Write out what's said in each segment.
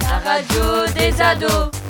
La radio des ados.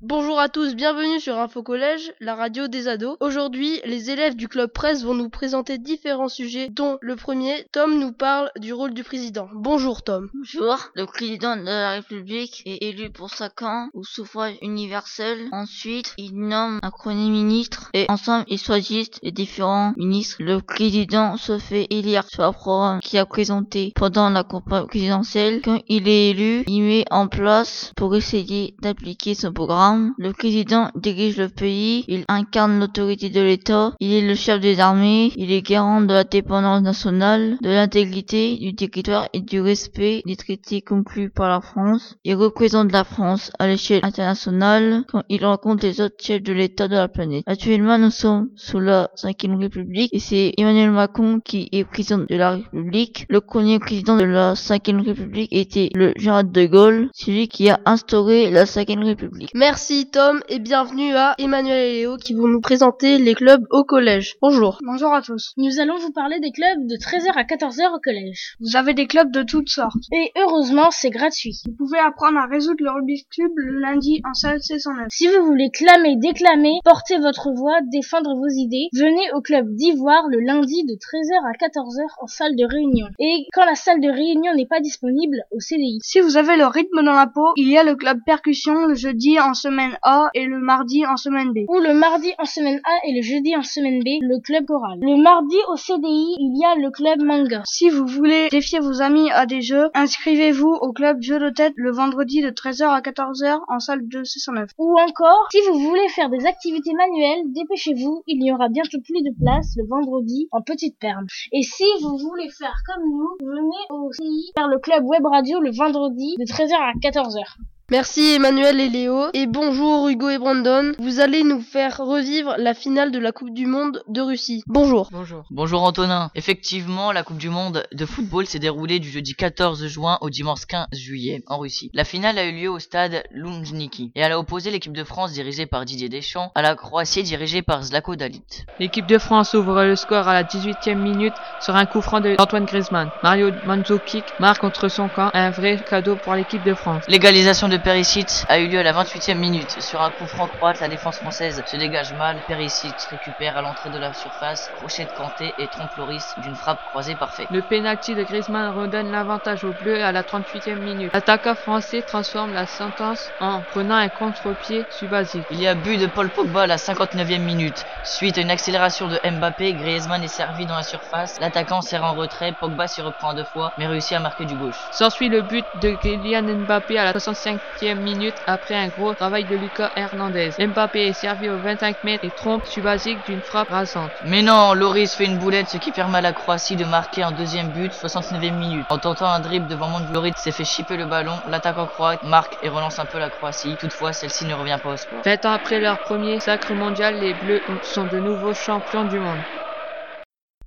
Bonjour à tous, bienvenue sur Info Collège, la radio des ados. Aujourd'hui, les élèves du club presse vont nous présenter différents sujets, dont le premier, Tom nous parle du rôle du président. Bonjour Tom. Bonjour, le président de la République est élu pour 5 ans au suffrage universel. Ensuite, il nomme un premier ministre et ensemble ils choisissent les différents ministres. Le président se fait élire sur un programme qu'il a présenté pendant la campagne présidentielle. Quand il est élu, il met en place pour essayer d'appliquer ce programme le président dirige le pays, il incarne l'autorité de l'État, il est le chef des armées, il est garant de la dépendance nationale, de l'intégrité du territoire et du respect des traités conclus par la France. Il représente la France à l'échelle internationale quand il rencontre les autres chefs de l'État de la planète. Actuellement, nous sommes sous la 5 République et c'est Emmanuel Macron qui est président de la République. Le premier président de la 5 République était le général de Gaulle, celui qui a instauré la 5 République. Merci Tom et bienvenue à Emmanuel et Léo qui vont nous présenter les clubs au collège. Bonjour. Bonjour à tous. Nous allons vous parler des clubs de 13h à 14h au collège. Vous avez des clubs de toutes sortes. Et heureusement, c'est gratuit. Vous pouvez apprendre à résoudre le Rubik's Cube le lundi en salle C109. Si vous voulez clamer, déclamer, porter votre voix, défendre vos idées, venez au club d'Ivoire le lundi de 13h à 14h en salle de réunion. Et quand la salle de réunion n'est pas disponible, au CDI. Si vous avez le rythme dans la peau, il y a le club percussion le jeudi en semaine a et le mardi en semaine B. Ou le mardi en semaine A et le jeudi en semaine B, le club choral. Le mardi au CDI, il y a le club manga. Si vous voulez défier vos amis à des jeux, inscrivez-vous au club jeux de tête le vendredi de 13h à 14h en salle de C109. Ou encore, si vous voulez faire des activités manuelles, dépêchez-vous, il n'y aura bientôt plus de place le vendredi en petite perle. Et si vous voulez faire comme nous, venez au CI faire le club web radio le vendredi de 13h à 14h. Merci Emmanuel et Léo. Et bonjour Hugo et Brandon. Vous allez nous faire revivre la finale de la Coupe du Monde de Russie. Bonjour. Bonjour. Bonjour Antonin. Effectivement, la Coupe du Monde de football s'est déroulée du jeudi 14 juin au dimanche 15 juillet en Russie. La finale a eu lieu au stade Lumjniki et elle a opposé l'équipe de France dirigée par Didier Deschamps à la Croatie dirigée par Zlako Dalit. L'équipe de France ouvre le score à la 18e minute sur un coup franc d'Antoine Griezmann. Mario Mandzukic marque contre son camp un vrai cadeau pour l'équipe de France. L'égalisation de de Perisic a eu lieu à la 28e minute. Sur un coup franc croate, la défense française se dégage mal. Perisic récupère à l'entrée de la surface, crochet de Kanté et trompe Loris d'une frappe croisée parfaite. Le penalty de Griezmann redonne l'avantage aux Bleus à la 38e minute. L'attaquant français transforme la sentence en prenant un contre-pied subasique. Il y a but de Paul Pogba à la 59e minute. Suite à une accélération de Mbappé, Griezmann est servi dans la surface. L'attaquant sert en retrait, Pogba s'y reprend deux fois, mais réussit à marquer du gauche. S'ensuit le but de Kylian Mbappé à la 65 minute après un gros travail de Lucas Hernandez. Mbappé est servi au 25 mètres et trompe Subasic d'une frappe rasante. Mais non, Loris fait une boulette, ce qui permet à la Croatie de marquer un deuxième but, 69e minute. En tentant un dribble devant Loris s'est fait chipper le ballon, l'attaquant croate marque et relance un peu la Croatie. Toutefois, celle-ci ne revient pas au score. 20 ans après leur premier sacre mondial, les Bleus sont de nouveaux champions du monde.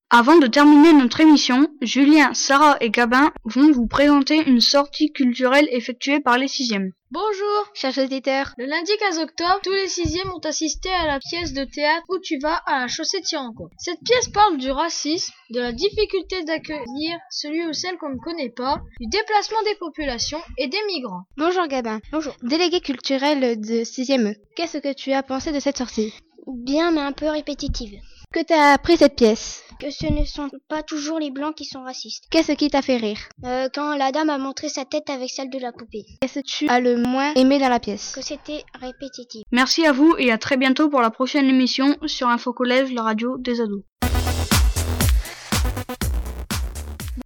Avant de terminer notre émission, Julien, Sarah et Gabin vont vous présenter une sortie culturelle effectuée par les sixièmes. Bonjour, chers auditeurs. Le lundi 15 octobre, tous les sixièmes ont assisté à la pièce de théâtre Où tu vas à la chaussée de Tiranco. Cette pièce parle du racisme, de la difficulté d'accueillir celui ou celle qu'on ne connaît pas, du déplacement des populations et des migrants. Bonjour Gabin. Bonjour. Délégué culturel de 6e. Qu'est-ce que tu as pensé de cette sortie? Bien, mais un peu répétitive. Que t'as appris cette pièce? Que ce ne sont pas toujours les blancs qui sont racistes. Qu'est-ce qui t'a fait rire? Euh, Quand la dame a montré sa tête avec celle de la poupée. Qu'est-ce que tu as le moins aimé dans la pièce? Que c'était répétitif. Merci à vous et à très bientôt pour la prochaine émission sur Info Collège, la radio des ados.